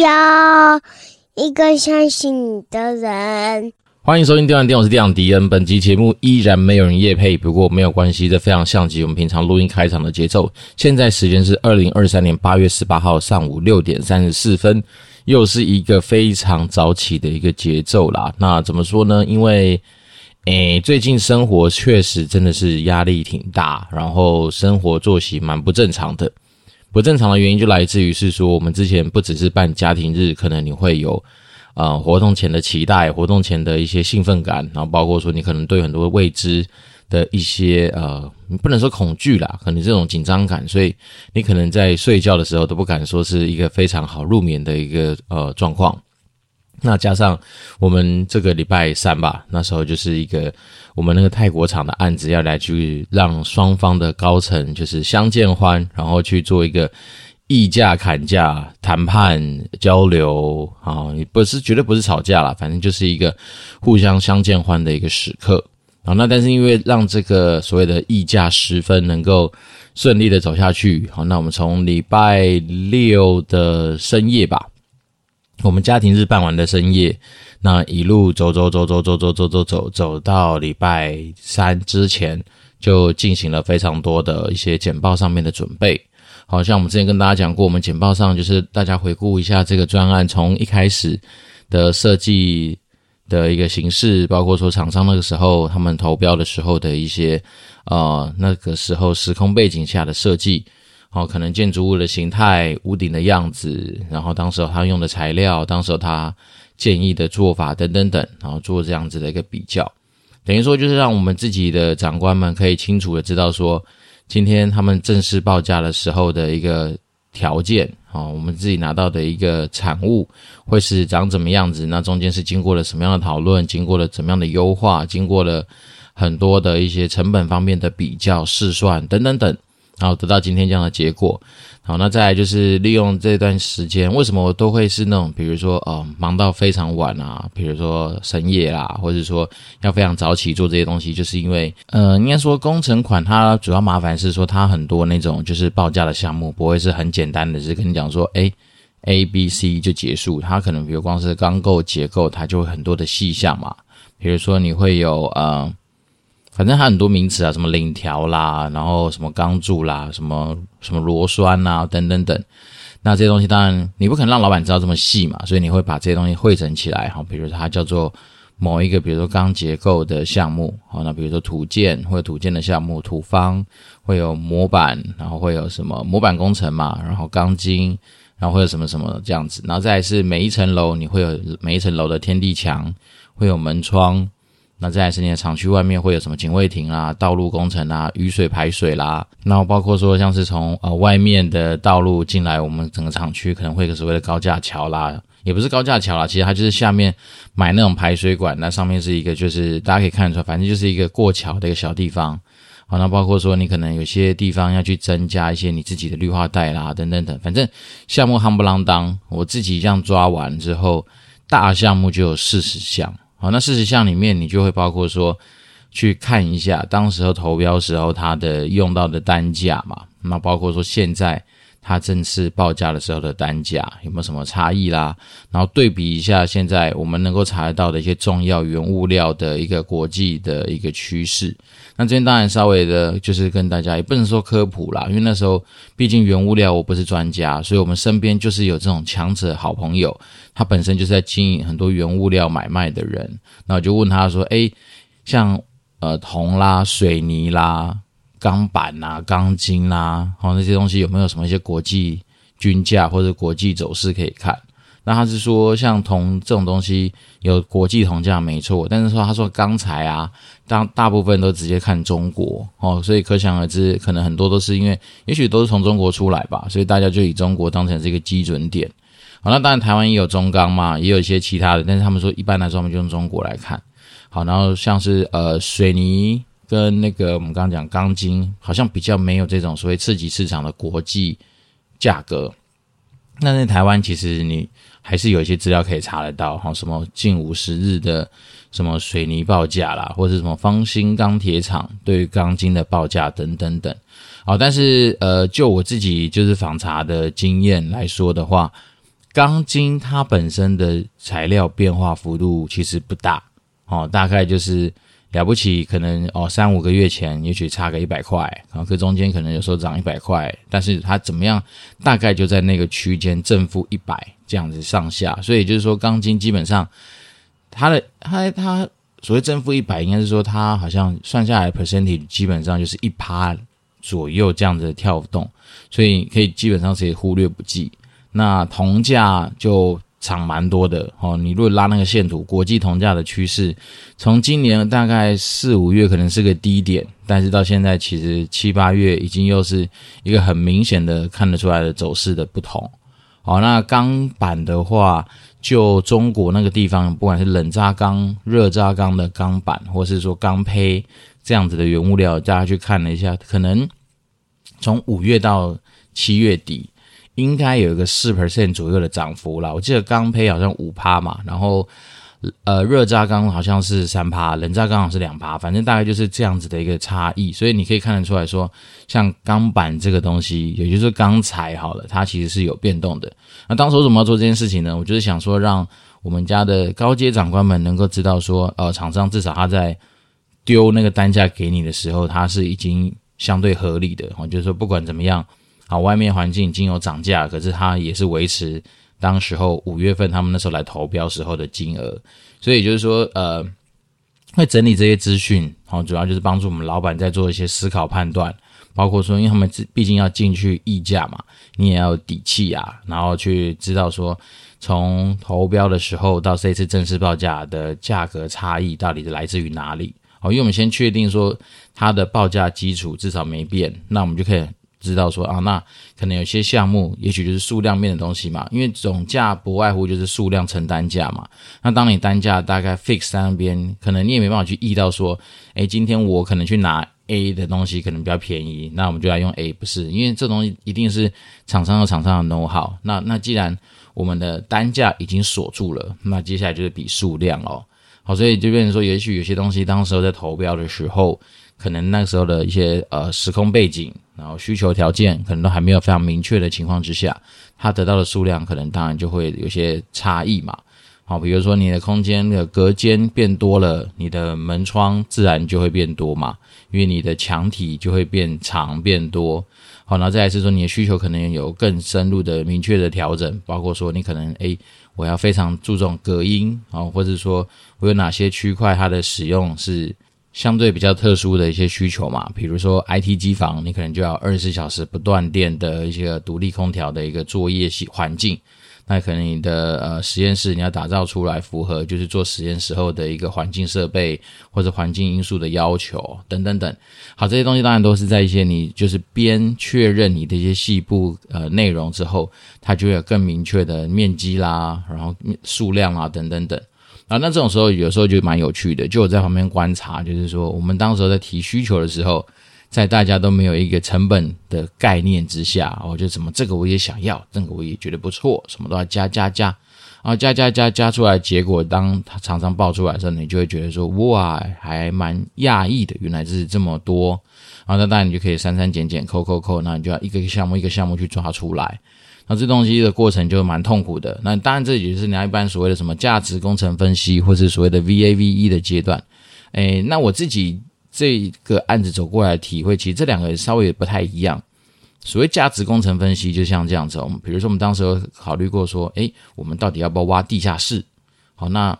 要一个相信你的人。欢迎收听《电玩店》，我是电玩迪恩。本集节目依然没有人夜配，不过没有关系，这非常像极我们平常录音开场的节奏。现在时间是二零二三年八月十八号上午六点三十四分，又是一个非常早起的一个节奏啦。那怎么说呢？因为诶，最近生活确实真的是压力挺大，然后生活作息蛮不正常的。不正常的原因就来自于是说，我们之前不只是办家庭日，可能你会有。呃，活动前的期待，活动前的一些兴奋感，然后包括说你可能对很多未知的一些呃，你不能说恐惧啦，可能这种紧张感，所以你可能在睡觉的时候都不敢说是一个非常好入眠的一个呃状况。那加上我们这个礼拜三吧，那时候就是一个我们那个泰国厂的案子要来去让双方的高层就是相见欢，然后去做一个。议价、砍价、谈判、交流，啊，不是绝对不是吵架啦，反正就是一个互相相见欢的一个时刻啊。那但是因为让这个所谓的议价十分能够顺利的走下去，好，那我们从礼拜六的深夜吧，我们家庭日办完的深夜，那一路走走走走走走走走走走到礼拜三之前，就进行了非常多的一些简报上面的准备。好像我们之前跟大家讲过，我们简报上就是大家回顾一下这个专案从一开始的设计的一个形式，包括说厂商那个时候他们投标的时候的一些呃那个时候时空背景下的设计，哦，可能建筑物的形态、屋顶的样子，然后当时候他用的材料，当时候他建议的做法等等等，然后做这样子的一个比较，等于说就是让我们自己的长官们可以清楚的知道说。今天他们正式报价的时候的一个条件，哦，我们自己拿到的一个产物会是长怎么样子？那中间是经过了什么样的讨论？经过了怎么样的优化？经过了很多的一些成本方面的比较、试算等等等。然后得到今天这样的结果，好，那再来就是利用这段时间，为什么我都会是那种，比如说，呃，忙到非常晚啊，比如说深夜啦，或者说要非常早起做这些东西，就是因为，呃，应该说工程款它主要麻烦是说它很多那种就是报价的项目不会是很简单的，是跟你讲说，诶，A、B、C 就结束，它可能比如光是钢构结构，它就会很多的细项嘛，比如说你会有，呃。反正它很多名词啊，什么领条啦，然后什么钢柱啦，什么什么螺栓啊，等等等。那这些东西当然你不可能让老板知道这么细嘛，所以你会把这些东西汇整起来哈。比如它叫做某一个，比如说钢结构的项目，好，那比如说土建或者土建的项目，土方会有模板，然后会有什么模板工程嘛，然后钢筋，然后会有什么什么这样子，然后再是每一层楼你会有每一层楼的天地墙，会有门窗。那再来是你的厂区外面会有什么警卫亭啦、道路工程啦、雨水排水啦，然后包括说像是从呃外面的道路进来，我们整个厂区可能会有所谓的高架桥啦，也不是高架桥啦，其实它就是下面买那种排水管，那上面是一个就是大家可以看得出来，反正就是一个过桥的一个小地方。好，那包括说你可能有些地方要去增加一些你自己的绿化带啦，等等等，反正项目夯不啷当，我自己这样抓完之后，大项目就有四十项。好，那事实项里面，你就会包括说，去看一下当时候投标时候它的用到的单价嘛，那包括说现在它正式报价的时候的单价有没有什么差异啦，然后对比一下现在我们能够查得到的一些重要原物料的一个国际的一个趋势。那这边当然稍微的，就是跟大家也不能说科普啦，因为那时候毕竟原物料我不是专家，所以我们身边就是有这种强者好朋友，他本身就是在经营很多原物料买卖的人。那我就问他说：“诶，像呃铜啦、水泥啦、钢板呐、钢筋啦，好那些东西有没有什么一些国际均价或者国际走势可以看？”那他是说，像铜这种东西有国际铜价没错，但是说他说钢材啊，大大部分都直接看中国哦，所以可想而知，可能很多都是因为，也许都是从中国出来吧，所以大家就以中国当成这个基准点。好，那当然台湾也有中钢嘛，也有一些其他的，但是他们说一般来说，我们就用中国来看。好，然后像是呃水泥跟那个我们刚刚讲钢筋，好像比较没有这种所谓次级市场的国际价格。那在台湾，其实你还是有一些资料可以查得到，哈，什么近五十日的什么水泥报价啦，或者什么方兴钢铁厂对于钢筋的报价等等等。好，但是呃，就我自己就是访查的经验来说的话，钢筋它本身的材料变化幅度其实不大，哦，大概就是。了不起，可能哦三五个月前，也许差个一百块，然后这中间可能有时候涨一百块，但是它怎么样，大概就在那个区间正负一百这样子上下，所以就是说钢筋基本上它的它它所谓正负一百，应该是说它好像算下来 percentage 基本上就是一趴左右这样子的跳动，所以可以基本上可以忽略不计。那铜价就。涨蛮多的哦，你如果拉那个线图，国际铜价的趋势，从今年大概四五月可能是个低点，但是到现在其实七八月已经又是一个很明显的看得出来的走势的不同。好，那钢板的话，就中国那个地方，不管是冷轧钢、热轧钢的钢板，或是说钢坯这样子的原物料，大家去看了一下，可能从五月到七月底。应该有一个四 percent 左右的涨幅啦，我记得钢坯好像五趴嘛，然后呃热轧钢好像是三趴，冷轧钢好像是两趴，反正大概就是这样子的一个差异。所以你可以看得出来说，像钢板这个东西，也就是钢材好了，它其实是有变动的。那当时为什么要做这件事情呢？我就是想说，让我们家的高阶长官们能够知道说，呃，厂商至少他在丢那个单价给你的时候，它是已经相对合理的。我就是说，不管怎么样。好，外面环境已经有涨价，可是它也是维持当时候五月份他们那时候来投标时候的金额，所以就是说，呃，会整理这些资讯，好，主要就是帮助我们老板在做一些思考判断，包括说，因为他们毕竟要进去议价嘛，你也要有底气啊，然后去知道说，从投标的时候到这次正式报价的价格差异到底是来自于哪里？好，因为我们先确定说它的报价基础至少没变，那我们就可以。知道说啊，那可能有些项目，也许就是数量面的东西嘛，因为总价不外乎就是数量乘单价嘛。那当你单价大概 fix 在那边，可能你也没办法去议到说，诶，今天我可能去拿 A 的东西可能比较便宜，那我们就来用 A，不是？因为这东西一定是厂商和厂商的 know how。那那既然我们的单价已经锁住了，那接下来就是比数量哦。好，所以就变成说，也许有些东西当时候在投标的时候。可能那个时候的一些呃时空背景，然后需求条件可能都还没有非常明确的情况之下，它得到的数量可能当然就会有些差异嘛。好，比如说你的空间的隔间变多了，你的门窗自然就会变多嘛，因为你的墙体就会变长变多。好，然后再来是说你的需求可能有更深入的明确的调整，包括说你可能诶，我要非常注重隔音啊，或者说我有哪些区块它的使用是。相对比较特殊的一些需求嘛，比如说 IT 机房，你可能就要二十四小时不断电的一些独立空调的一个作业系环境。那可能你的呃实验室你要打造出来符合就是做实验时候的一个环境设备或者环境因素的要求等等等。好，这些东西当然都是在一些你就是边确认你的一些细部呃内容之后，它就会有更明确的面积啦，然后数量啊等等等。啊，那这种时候有时候就蛮有趣的，就我在旁边观察，就是说我们当时在提需求的时候，在大家都没有一个成本的概念之下，我觉得什么这个我也想要，这个我也觉得不错，什么都要加加加，然后加加加加出来，结果当他常常报出来的时候，你就会觉得说哇，还蛮讶异的，原来是这么多，然后那当然你就可以删删减减扣扣扣，那你就要一个项目一个项目去抓出来。那这东西的过程就蛮痛苦的。那当然，这也就是你一般所谓的什么价值工程分析，或是所谓的 VAVE 的阶段。诶，那我自己这个案子走过来体会，其实这两个稍微也不太一样。所谓价值工程分析，就像这样子，我们比如说我们当时有考虑过说，诶，我们到底要不要挖地下室？好，那。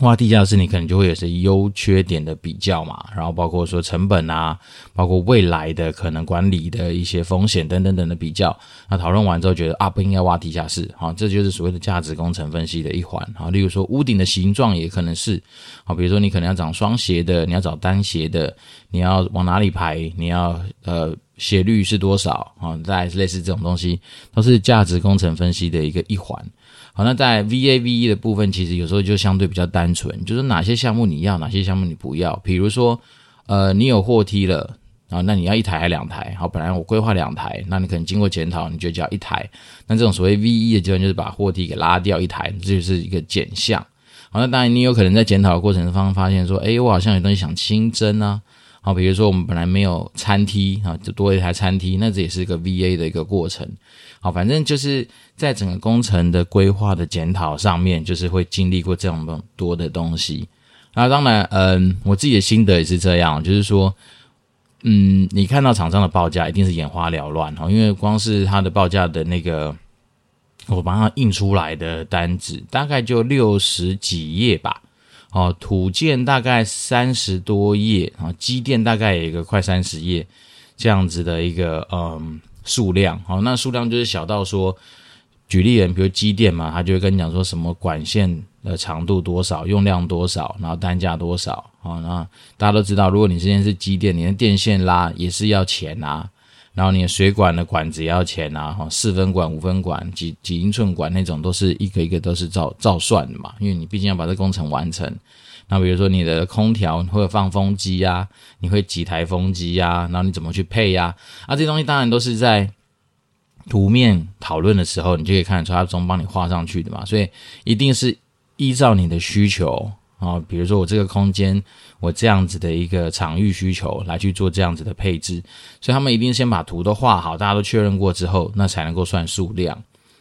挖地下室，你可能就会有些优缺点的比较嘛，然后包括说成本啊，包括未来的可能管理的一些风险等等等的比较。那讨论完之后，觉得啊，不应该挖地下室，好，这就是所谓的价值工程分析的一环啊。例如说屋顶的形状也可能是，好，比如说你可能要找双斜的，你要找单斜的，你要往哪里排，你要呃斜率是多少啊？再类似这种东西，都是价值工程分析的一个一环。好，那在 VAVE 的部分，其实有时候就相对比较单纯，就是哪些项目你要，哪些项目你不要。比如说，呃，你有货梯了，啊，那你要一台还两台？好，本来我规划两台，那你可能经过检讨，你就只要一台。那这种所谓 VE 的阶段，就是把货梯给拉掉一台，这就是一个减项。好，那当然你有可能在检讨的过程中发现说，哎，我好像有东西想新增啊。好，比如说我们本来没有餐梯啊，就多一台餐梯，那这也是一个 VA 的一个过程。好，反正就是在整个工程的规划的检讨上面，就是会经历过这样多的东西。那当然，嗯，我自己的心得也是这样，就是说。嗯，你看到厂商的报价一定是眼花缭乱哈，因为光是他的报价的那个，我帮他印出来的单子大概就六十几页吧，哦，土建大概三十多页啊，机电大概有一个快三十页这样子的一个嗯数量，好，那数量就是小到说。举例人，比如机电嘛，他就会跟你讲说什么管线的长度多少，用量多少，然后单价多少啊？那大家都知道，如果你之前是机电，你的电线拉也是要钱啊，然后你的水管的管子也要钱啊，哈，四分管、五分管、几几英寸管那种，都是一个一个都是照照算的嘛，因为你毕竟要把这工程完成。那比如说你的空调会放风机呀，你会几台风机呀，然后你怎么去配呀？啊，这些东西当然都是在。图面讨论的时候，你就可以看得出它总帮你画上去的嘛，所以一定是依照你的需求啊，比如说我这个空间，我这样子的一个场域需求来去做这样子的配置，所以他们一定先把图都画好，大家都确认过之后，那才能够算数量。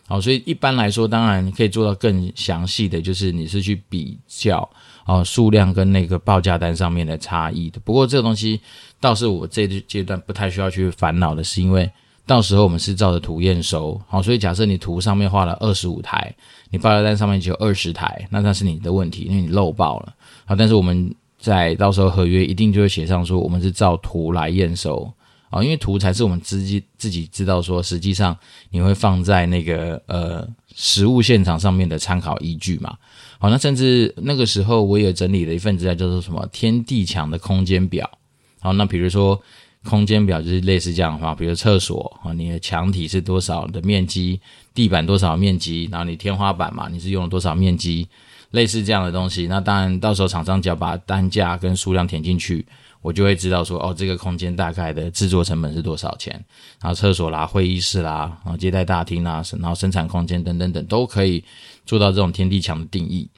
好，所以一般来说，当然可以做到更详细的，就是你是去比较啊数量跟那个报价单上面的差异的。不过这个东西倒是我这阶段不太需要去烦恼的，是因为。到时候我们是照着图验收，好，所以假设你图上面画了二十五台，你报价单上面只有二十台，那那是你的问题，因为你漏报了，好，但是我们在到时候合约一定就会写上说，我们是照图来验收，啊，因为图才是我们自己自己知道说，实际上你会放在那个呃实物现场上面的参考依据嘛，好，那甚至那个时候我也整理了一份资料，叫做什么天地墙的空间表，好，那比如说。空间表就是类似这样的话，比如厕所啊，你的墙体是多少的面积，地板多少面积，然后你天花板嘛，你是用了多少面积，类似这样的东西。那当然，到时候厂商只要把单价跟数量填进去，我就会知道说，哦，这个空间大概的制作成本是多少钱。然后厕所啦、会议室啦、然后接待大厅啦，然后生产空间等等等，都可以做到这种天地墙的定义。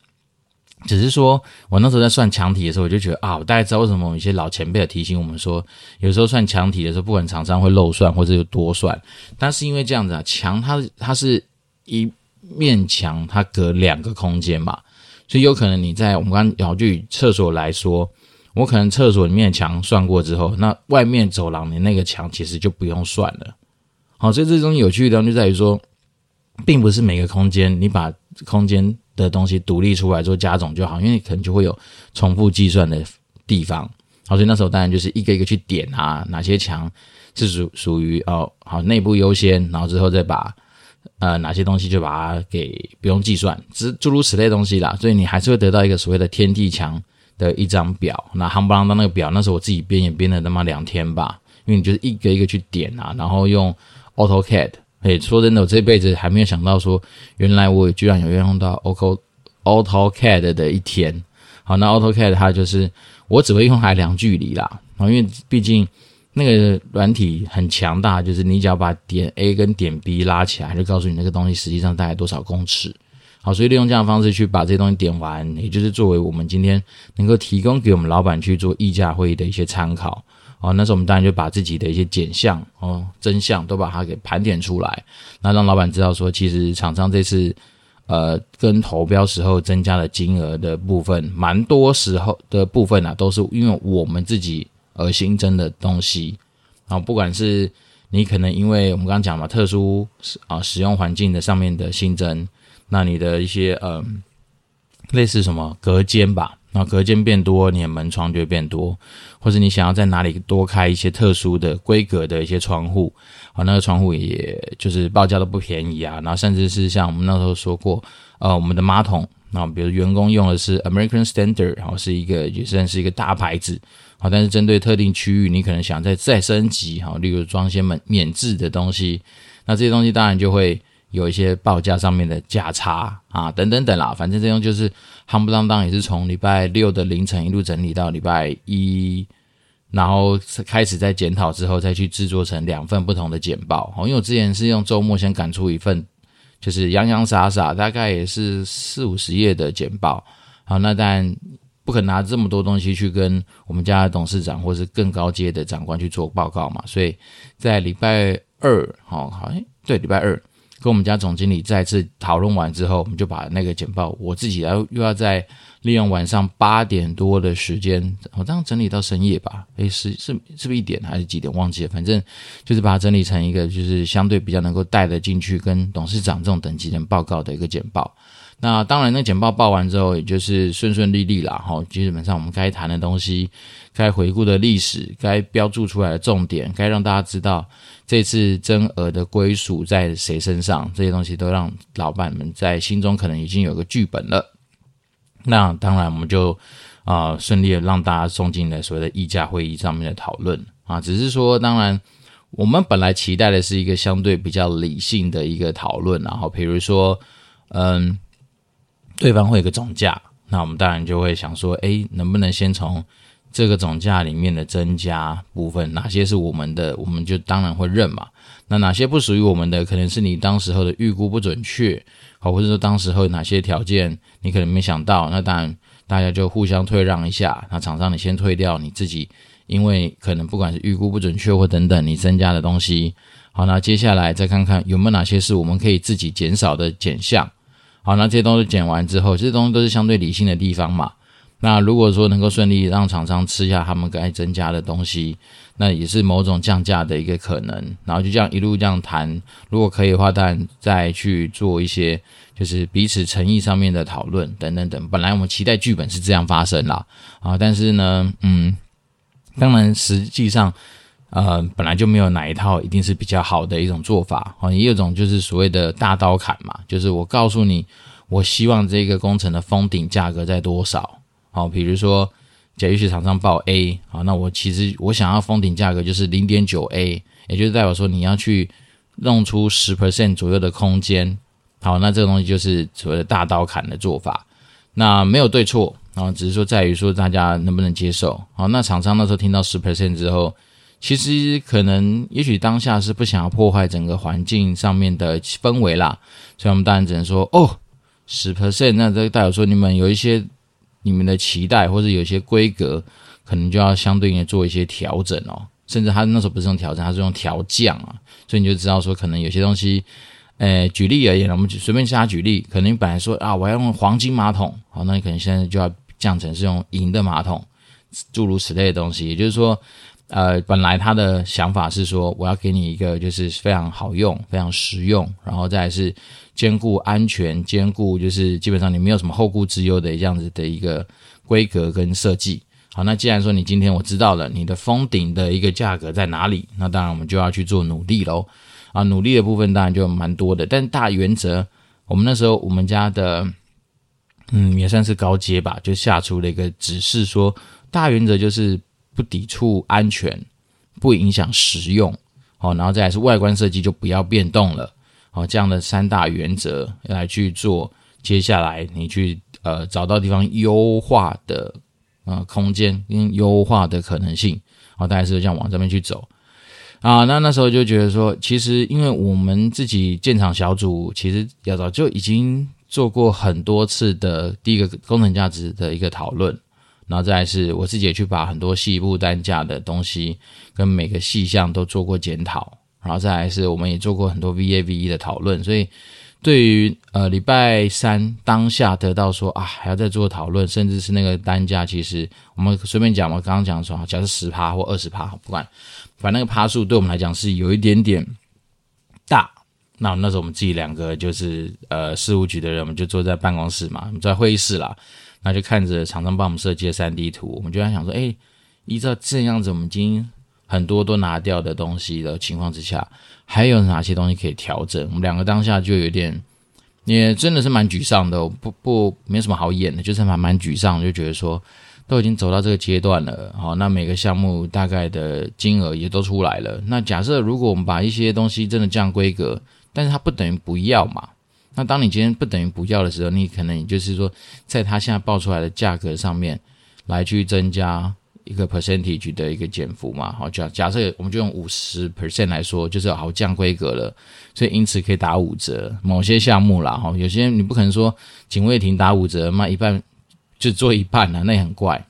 只是说，我那时候在算墙体的时候，我就觉得啊，我大概知道为什么有一些老前辈提醒我们说，有时候算墙体的时候，不管厂商会漏算或者有多算，但是因为这样子啊，墙它它是一面墙，它隔两个空间嘛，所以有可能你在我们刚刚就以厕所来说，我可能厕所里面的墙算过之后，那外面走廊的那个墙其实就不用算了。好，所以这种有趣的地方就在于说，并不是每个空间你把空间。的东西独立出来做加总就好，因为可能就会有重复计算的地方。好，所以那时候当然就是一个一个去点啊，哪些墙是属属于哦，好内部优先，然后之后再把呃哪些东西就把它给不用计算，只诸如此类东西啦。所以你还是会得到一个所谓的天地墙的一张表。那夯不啷当那个表，那时候我自己编也编了他妈两天吧，因为你就是一个一个去点啊，然后用 AutoCAD。哎，说真的，我这辈子还没有想到说，原来我居然有用到 Auto AutoCAD 的一天。好，那 AutoCAD 它就是我只会用来量距离啦。啊，因为毕竟那个软体很强大，就是你只要把点 A 跟点 B 拉起来，就告诉你那个东西实际上大概多少公尺。好，所以利用这样的方式去把这些东西点完，也就是作为我们今天能够提供给我们老板去做议价会议的一些参考。哦，那时候我们当然就把自己的一些减项哦、真相都把它给盘点出来，那让老板知道说，其实厂商这次呃跟投标时候增加的金额的部分，蛮多时候的部分啊，都是因为我们自己而新增的东西啊，不管是你可能因为我们刚刚讲嘛，特殊啊使用环境的上面的新增，那你的一些、呃、类似什么隔间吧。那隔间变多，你的门窗就会变多，或者你想要在哪里多开一些特殊的规格的一些窗户，啊，那个窗户也就是报价都不便宜啊。然后甚至是像我们那时候说过，呃，我们的马桶，啊，比如员工用的是 American Standard，然后是一个也算是一个大牌子，好，但是针对特定区域，你可能想再再升级，哈，例如装些免免治的东西，那这些东西当然就会。有一些报价上面的价差啊，等等等啦，反正这种就是夯不啷当，也是从礼拜六的凌晨一路整理到礼拜一然后开始在检讨之后，再去制作成两份不同的简报。哦，因为我之前是用周末先赶出一份，就是洋洋洒洒大概也是四五十页的简报。好，那当然不可能拿这么多东西去跟我们家的董事长或是更高阶的长官去做报告嘛。所以在礼拜二，好，好，诶，对，礼拜二。跟我们家总经理再次讨论完之后，我们就把那个简报，我自己要又要再利用晚上八点多的时间，我这样整理到深夜吧。诶，是是是不是一点还是几点？忘记了，反正就是把它整理成一个就是相对比较能够带得进去跟董事长这种等级人报告的一个简报。那当然，那简报报完之后，也就是顺顺利利啦。哈，基本上我们该谈的东西，该回顾的历史，该标注出来的重点，该让大家知道这次增额的归属在谁身上，这些东西都让老板们在心中可能已经有个剧本了。那当然，我们就啊顺利的让大家送进了所谓的议价会议上面的讨论啊。只是说，当然我们本来期待的是一个相对比较理性的一个讨论，然后比如说，嗯。对方会有个总价，那我们当然就会想说，诶，能不能先从这个总价里面的增加部分，哪些是我们的，我们就当然会认嘛。那哪些不属于我们的，可能是你当时候的预估不准确，好，或者说当时候哪些条件你可能没想到，那当然大家就互相退让一下。那厂商你先退掉你自己，因为可能不管是预估不准确或等等你增加的东西，好，那接下来再看看有没有哪些是我们可以自己减少的减项。好，那这些东西减完之后，这些东西都是相对理性的地方嘛。那如果说能够顺利让厂商吃下他们该增加的东西，那也是某种降价的一个可能。然后就这样一路这样谈，如果可以的话，当然再去做一些就是彼此诚意上面的讨论等等等。本来我们期待剧本是这样发生啦，啊，但是呢，嗯，当然实际上。呃，本来就没有哪一套一定是比较好的一种做法啊，也有种就是所谓的大刀砍嘛，就是我告诉你，我希望这个工程的封顶价格在多少，好，比如说，假如是厂商报 A，好，那我其实我想要封顶价格就是零点九 A，也就是代表说你要去弄出十 percent 左右的空间，好，那这个东西就是所谓的大刀砍的做法，那没有对错啊，只是说在于说大家能不能接受，好，那厂商那时候听到十 percent 之后。其实可能，也许当下是不想要破坏整个环境上面的氛围啦，所以我们当然只能说，哦，十 percent，那这代表说你们有一些你们的期待，或者有一些规格，可能就要相对应的做一些调整哦。甚至他那时候不是用调整，他是用调降啊，所以你就知道说，可能有些东西，诶，举例而言，我们就随便瞎举例，可能本来说啊，我要用黄金马桶，好，那你可能现在就要降成是用银的马桶，诸如此类的东西，也就是说。呃，本来他的想法是说，我要给你一个就是非常好用、非常实用，然后再是兼顾安全、兼顾就是基本上你没有什么后顾之忧的这样子的一个规格跟设计。好，那既然说你今天我知道了你的封顶的一个价格在哪里，那当然我们就要去做努力喽。啊，努力的部分当然就蛮多的，但大原则，我们那时候我们家的嗯也算是高阶吧，就下出了一个指示说，大原则就是。不抵触安全，不影响实用，好，然后再来是外观设计就不要变动了，好，这样的三大原则来去做，接下来你去呃找到地方优化的呃空间跟优化的可能性，好，大概是这样往这边去走啊。那那时候就觉得说，其实因为我们自己建厂小组，其实要早就已经做过很多次的第一个工程价值的一个讨论。然后再来是我自己也去把很多细部单价的东西跟每个细项都做过检讨，然后再来是我们也做过很多 VAVE 的讨论，所以对于呃礼拜三当下得到说啊还要再做讨论，甚至是那个单价，其实我们随便讲嘛，刚刚讲说假设十趴或二十趴，不管，反正那个趴数对我们来讲是有一点点大。那那时候我们自己两个就是呃事务局的人，我们就坐在办公室嘛，我们在会议室啦。那就看着厂商帮我们设计的 3D 图，我们就在想说，哎，依照这样子，我们已经很多都拿掉的东西的情况之下，还有哪些东西可以调整？我们两个当下就有点，也真的是蛮沮丧的，不不，没什么好演的，就是蛮蛮沮丧，就觉得说，都已经走到这个阶段了，好，那每个项目大概的金额也都出来了。那假设如果我们把一些东西真的降规格，但是它不等于不要嘛？那当你今天不等于不要的时候，你可能就是说，在它现在报出来的价格上面来去增加一个 percentage 的一个减幅嘛，好，假假设我们就用五十 percent 来说，就是好降规格了，所以因此可以打五折。某些项目啦，哈，有些你不可能说警卫亭打五折，卖一半就做一半了，那也很怪。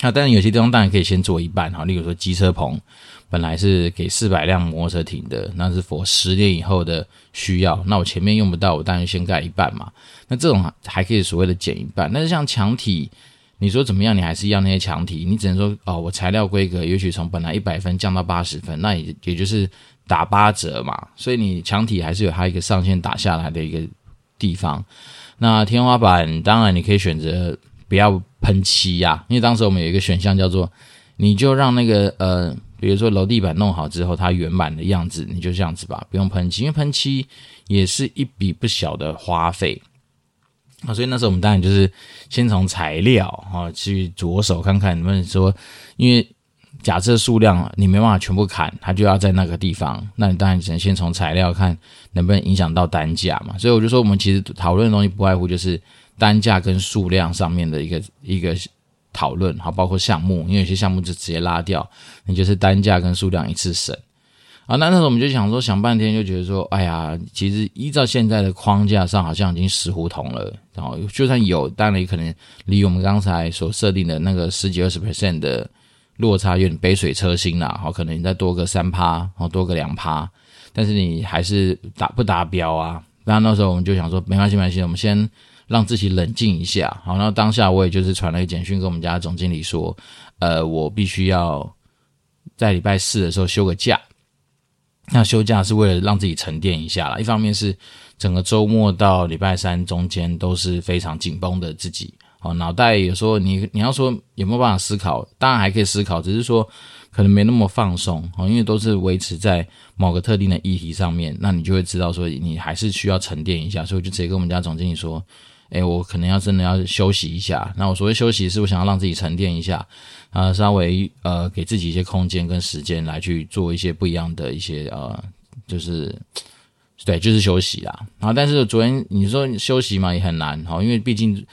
那当然有些地方当然可以先做一半，哈，例如说机车棚本来是给四百辆摩托车停的，那是 for 十年以后的需要，那我前面用不到，我当然先盖一半嘛。那这种还可以所谓的减一半，但是像墙体。你说怎么样？你还是要那些墙体，你只能说哦，我材料规格也许从本来一百分降到八十分，那也也就是打八折嘛。所以你墙体还是有它一个上限打下来的一个地方。那天花板当然你可以选择不要喷漆呀，因为当时我们有一个选项叫做，你就让那个呃，比如说楼地板弄好之后，它原版的样子，你就这样子吧，不用喷漆，因为喷漆也是一笔不小的花费。啊，所以那时候我们当然就是先从材料啊去着手看看能不能说，因为假设数量你没办法全部砍，它就要在那个地方，那你当然只能先从材料看能不能影响到单价嘛。所以我就说，我们其实讨论的东西不外乎就是单价跟数量上面的一个一个讨论，好，包括项目，因为有些项目就直接拉掉，你就是单价跟数量一次省。啊，那那时候我们就想说，想半天就觉得说，哎呀，其实依照现在的框架上，好像已经死胡同了。然后就算有，但你可能离我们刚才所设定的那个十几二十 percent 的落差有点杯水车薪啦。好，可能你再多个三趴，好，多个两趴，但是你还是达不达标啊？那那时候我们就想说，没关系，没关系，我们先让自己冷静一下。好，那当下我也就是传了一个简讯跟我们家总经理说，呃，我必须要在礼拜四的时候休个假。那休假是为了让自己沉淀一下啦，一方面是整个周末到礼拜三中间都是非常紧绷的自己，哦，脑袋有时候你你要说有没有办法思考，当然还可以思考，只是说可能没那么放松，哦，因为都是维持在某个特定的议题上面，那你就会知道说你还是需要沉淀一下，所以我就直接跟我们家总经理说。哎，我可能要真的要休息一下。那我所谓休息，是我想要让自己沉淀一下，啊，稍微呃给自己一些空间跟时间来去做一些不一样的一些呃，就是对，就是休息啦。然后，但是昨天你说休息嘛，也很难，哈，因为毕竟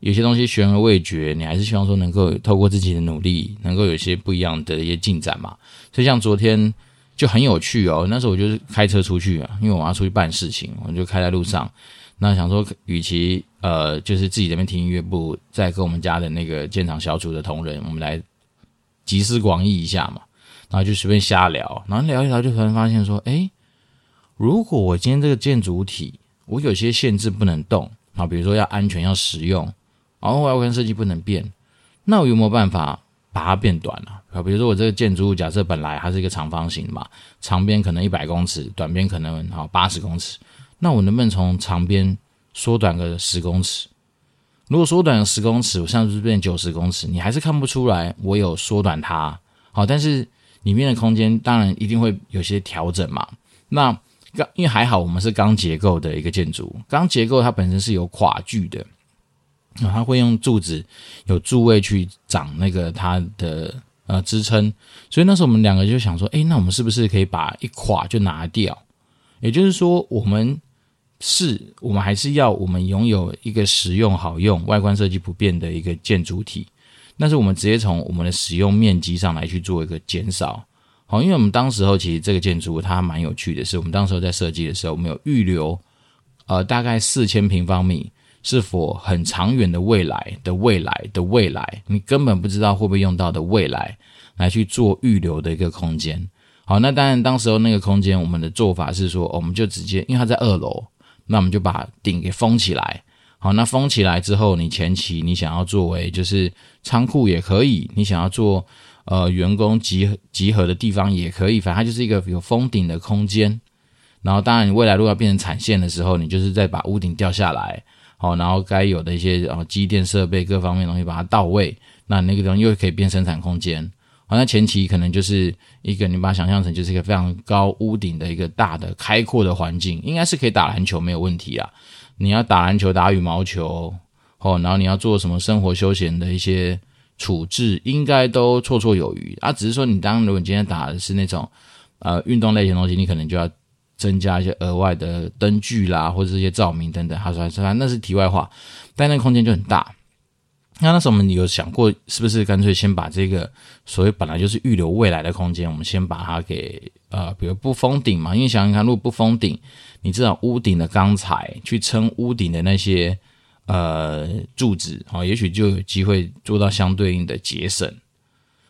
有些东西悬而未决，你还是希望说能够透过自己的努力，能够有一些不一样的一些进展嘛。所以像昨天就很有趣哦，那时候我就是开车出去啊，因为我要出去办事情，我就开在路上。那想说，与其呃，就是自己这边听音乐，不再跟我们家的那个建厂小组的同仁，我们来集思广益一下嘛。然后就随便瞎聊，然后聊一聊，就突然发现说，诶，如果我今天这个建筑体，我有些限制不能动啊，比如说要安全、要实用，然后外观设计不能变，那我有没有办法把它变短呢？啊，比如说我这个建筑物，假设本来它是一个长方形嘛，长边可能一百公尺，短边可能好八十公尺。那我能不能从长边缩短个十公尺？如果缩短个十公尺，我现在是变九十公尺，你还是看不出来我有缩短它。好，但是里面的空间当然一定会有些调整嘛。那钢因为还好我们是钢结构的一个建筑，钢结构它本身是有跨距的，它会用柱子有柱位去长那个它的呃支撑。所以那时候我们两个就想说，诶，那我们是不是可以把一垮就拿掉？也就是说，我们。是我们还是要我们拥有一个实用、好用、外观设计不变的一个建筑体，但是我们直接从我们的使用面积上来去做一个减少。好，因为我们当时候其实这个建筑物它蛮有趣的是，我们当时候在设计的时候，我们有预留呃大概四千平方米，是否很长远的未来的未来的未来，你根本不知道会不会用到的未来来去做预留的一个空间。好，那当然当时候那个空间，我们的做法是说，我们就直接因为它在二楼。那我们就把顶给封起来，好，那封起来之后，你前期你想要作为就是仓库也可以，你想要做呃员工集集合的地方也可以，反正它就是一个有封顶的空间。然后当然你未来如果要变成产线的时候，你就是再把屋顶掉下来，好，然后该有的一些呃机电设备各方面东西把它到位，那那个地方又可以变生产空间。好，那前期可能就是一个，你把它想象成就是一个非常高屋顶的一个大的开阔的环境，应该是可以打篮球没有问题啊。你要打篮球、打羽毛球，哦，然后你要做什么生活休闲的一些处置，应该都绰绰有余啊。只是说，你当如果你今天打的是那种呃运动类型的东西，你可能就要增加一些额外的灯具啦，或者是一些照明等等。他说，他说那是题外话，但那空间就很大。那那时候我们有想过，是不是干脆先把这个所谓本来就是预留未来的空间，我们先把它给呃，比如不封顶嘛？因为想想看，如果不封顶，你至少屋顶的钢材去撑屋顶的那些呃柱子哦，也许就有机会做到相对应的节省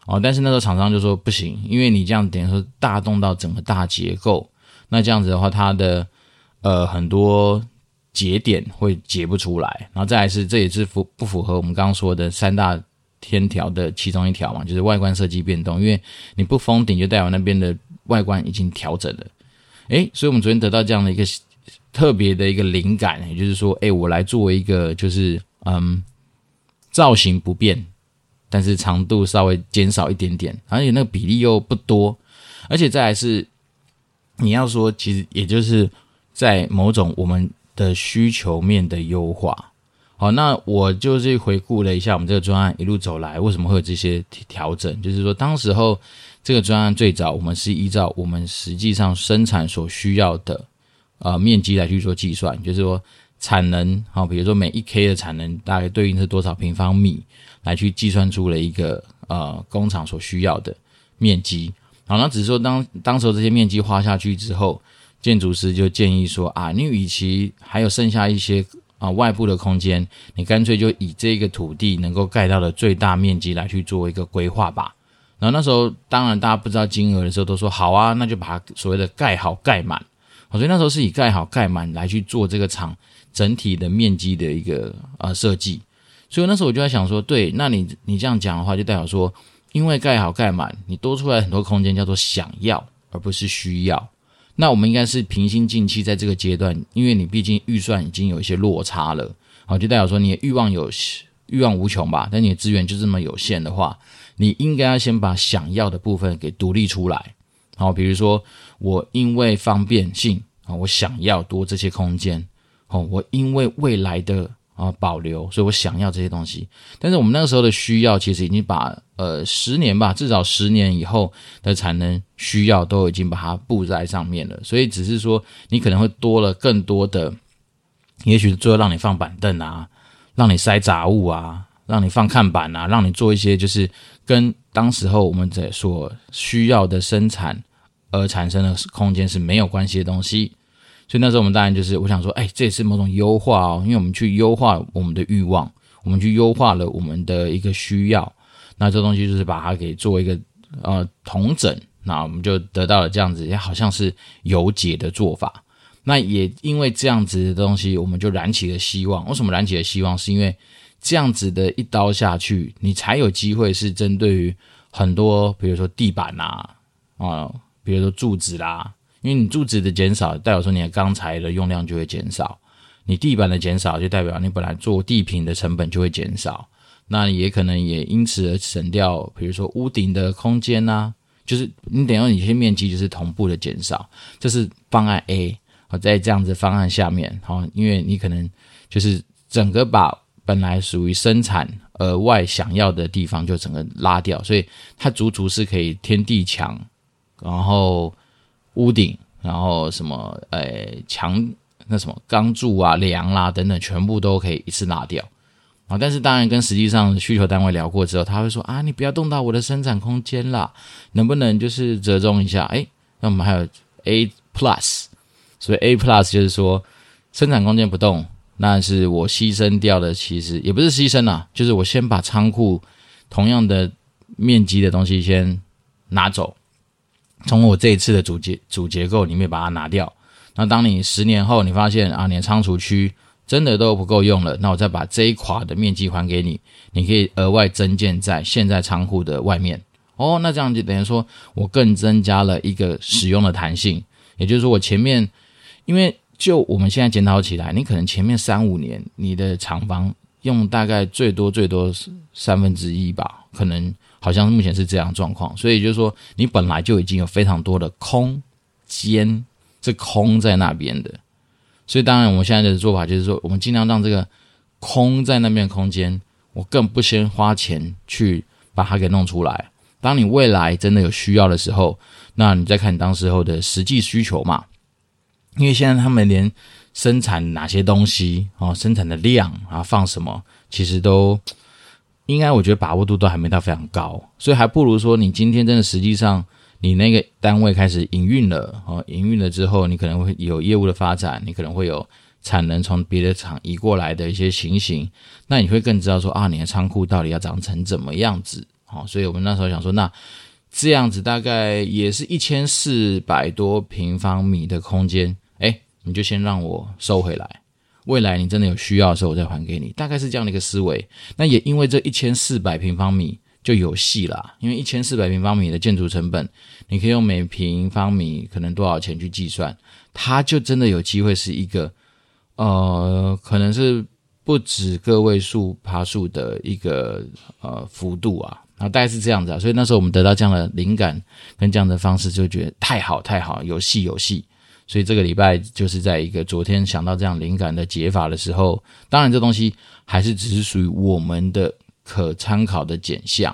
哦。但是那时候厂商就说不行，因为你这样等于说大动到整个大结构，那这样子的话，它的呃很多。节点会结不出来，然后再来是，这也是符不符合我们刚刚说的三大天条的其中一条嘛，就是外观设计变动，因为你不封顶就代表那边的外观已经调整了，诶，所以我们昨天得到这样的一个特别的一个灵感，也就是说，诶，我来作为一个就是嗯造型不变，但是长度稍微减少一点点，而且那个比例又不多，而且再来是你要说，其实也就是在某种我们。的需求面的优化，好，那我就是回顾了一下我们这个专案一路走来，为什么会有这些调整？就是说，当时候这个专案最早，我们是依照我们实际上生产所需要的呃面积来去做计算，就是说产能，好，比如说每一 K 的产能大概对应是多少平方米，来去计算出了一个呃工厂所需要的面积。好，那只是说当当时候这些面积花下去之后。建筑师就建议说啊，你与其还有剩下一些啊外部的空间，你干脆就以这个土地能够盖到的最大面积来去做一个规划吧。然后那时候当然大家不知道金额的时候，都说好啊，那就把它所谓的盖好盖满。所以那时候是以盖好盖满来去做这个厂整体的面积的一个呃设计。所以那时候我就在想说，对，那你你这样讲的话，就代表说，因为盖好盖满，你多出来很多空间叫做想要，而不是需要。那我们应该是平心静气在这个阶段，因为你毕竟预算已经有一些落差了，好，就代表说你的欲望有欲望无穷吧，但你的资源就这么有限的话，你应该要先把想要的部分给独立出来，好，比如说我因为方便性啊，我想要多这些空间，哦，我因为未来的。啊，保留，所以我想要这些东西，但是我们那个时候的需要，其实已经把呃十年吧，至少十年以后的产能需要都已经把它布在上面了，所以只是说你可能会多了更多的，也许最后让你放板凳啊，让你塞杂物啊，让你放看板啊，让你做一些就是跟当时候我们在所需要的生产而产生的空间是没有关系的东西。所以那时候我们当然就是我想说，哎，这也是某种优化哦，因为我们去优化我们的欲望，我们去优化了我们的一个需要，那这东西就是把它给做一个呃同整，那我们就得到了这样子，也好像是有解的做法。那也因为这样子的东西，我们就燃起了希望。为什么燃起了希望？是因为这样子的一刀下去，你才有机会是针对于很多，比如说地板呐，啊，比如说柱子啦。因为你柱子的减少，代表说你的钢材的用量就会减少；你地板的减少，就代表你本来做地坪的成本就会减少。那也可能也因此而省掉，比如说屋顶的空间呐、就是你等于你些面积就是同步的减少。这是方案 A。好，在这样子方案下面，好，因为你可能就是整个把本来属于生产额外想要的地方就整个拉掉，所以它足足是可以天地墙，然后。屋顶，然后什么，呃，墙那什么钢柱啊、梁啦等等，全部都可以一次拉掉啊。但是当然跟实际上需求单位聊过之后，他会说啊，你不要动到我的生产空间啦，能不能就是折中一下？哎，那我们还有 A Plus，所以 A Plus 就是说生产空间不动，那是我牺牲掉的，其实也不是牺牲啦，就是我先把仓库同样的面积的东西先拿走。从我这一次的主结主结构里面把它拿掉，那当你十年后你发现啊，你的仓储区真的都不够用了，那我再把这一块的面积还给你，你可以额外增建在现在仓库的外面。哦，那这样就等于说我更增加了一个使用的弹性，也就是说我前面，因为就我们现在检讨起来，你可能前面三五年你的厂房用大概最多最多三分之一吧，可能。好像目前是这样状况，所以就是说，你本来就已经有非常多的空间是空在那边的，所以当然我们现在的做法就是说，我们尽量让这个空在那边空间，我更不先花钱去把它给弄出来。当你未来真的有需要的时候，那你再看你当时候的实际需求嘛。因为现在他们连生产哪些东西哦，生产的量啊，放什么，其实都。应该我觉得把握度都还没到非常高，所以还不如说你今天真的实际上你那个单位开始营运了哦，营运了之后，你可能会有业务的发展，你可能会有产能从别的厂移过来的一些情形，那你会更知道说啊，你的仓库到底要长成怎么样子。好，所以我们那时候想说，那这样子大概也是一千四百多平方米的空间，诶，你就先让我收回来，未来你真的有需要的时候，我再还给你，大概是这样的一个思维。那也因为这一千四百平方米就有戏啦，因为一千四百平方米的建筑成本，你可以用每平方米可能多少钱去计算，它就真的有机会是一个，呃，可能是不止个位数爬数的一个呃幅度啊。那大概是这样子啊，所以那时候我们得到这样的灵感跟这样的方式，就觉得太好太好，有戏有戏。所以这个礼拜就是在一个昨天想到这样灵感的解法的时候，当然这东西还是只是属于我们的可参考的减项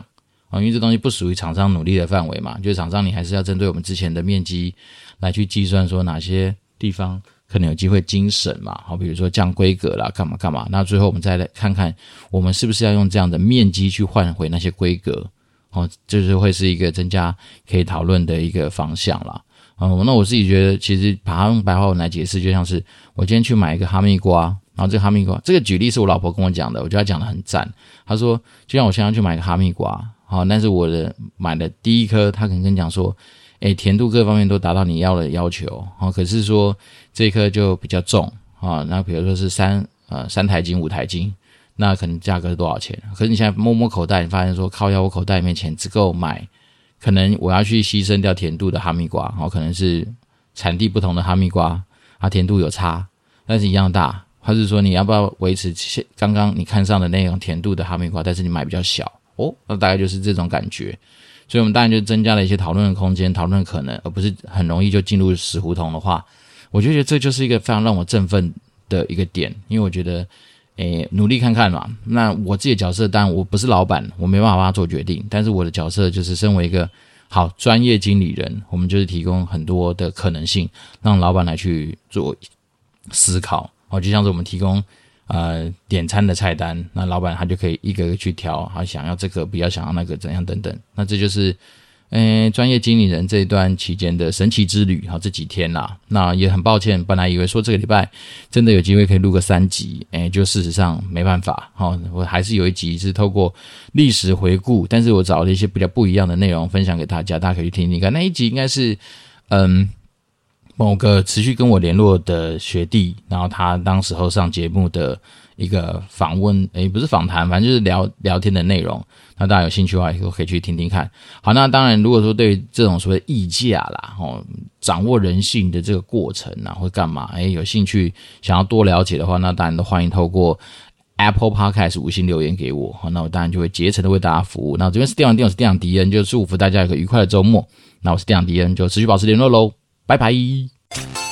啊，因为这东西不属于厂商努力的范围嘛，就是厂商你还是要针对我们之前的面积来去计算说哪些地方。可能有机会精省嘛，好，比如说降规格啦，干嘛干嘛。那最后我们再来看看，我们是不是要用这样的面积去换回那些规格？哦，就是会是一个增加可以讨论的一个方向啦。嗯，那我自己觉得，其实把它用白话文来解释，就像是我今天去买一个哈密瓜，然后这个哈密瓜，这个举例是我老婆跟我讲的，我觉得她讲的很赞。她说，就像我现在去买个哈密瓜，好，但是我的买的第一颗，她可能跟你讲说。诶，甜度各方面都达到你要的要求，哦，可是说这一颗就比较重啊，那比如说是三呃三台斤五台斤，那可能价格是多少钱？可是你现在摸摸口袋，你发现说靠腰，我口袋里面钱只够买，可能我要去牺牲掉甜度的哈密瓜，哦，可能是产地不同的哈密瓜，它甜度有差，但是一样大，还是说你要不要维持刚刚你看上的那种甜度的哈密瓜，但是你买比较小哦，那大概就是这种感觉。所以，我们当然就增加了一些讨论的空间，讨论可能，而不是很容易就进入死胡同的话，我就觉得这就是一个非常让我振奋的一个点，因为我觉得，诶，努力看看嘛。那我自己的角色，当然我不是老板，我没办法帮他做决定，但是我的角色就是身为一个好专业经理人，我们就是提供很多的可能性，让老板来去做思考。哦，就像是我们提供。呃，点餐的菜单，那老板他就可以一个个去挑，他想要这个，不要想要那个，怎样等等。那这就是，呃，专业经理人这一段期间的神奇之旅。好，这几天啦，那也很抱歉，本来以为说这个礼拜真的有机会可以录个三集，诶，就事实上没办法。好，我还是有一集是透过历史回顾，但是我找了一些比较不一样的内容分享给大家，大家可以去听听看。那一集应该是，嗯。某个持续跟我联络的学弟，然后他当时候上节目的一个访问，诶，不是访谈，反正就是聊聊天的内容。那大家有兴趣的话，以后可以去听听看。好，那当然，如果说对于这种所谓议价啦，哦，掌握人性的这个过程啊，或干嘛，诶，有兴趣想要多了解的话，那当然都欢迎透过 Apple Podcast 五星留言给我。好，那我当然就会竭诚的为大家服务。那这边是电玩店，我是电玩迪恩，就祝福大家有个愉快的周末。那我是电玩迪恩，就持续保持联络喽。拜拜。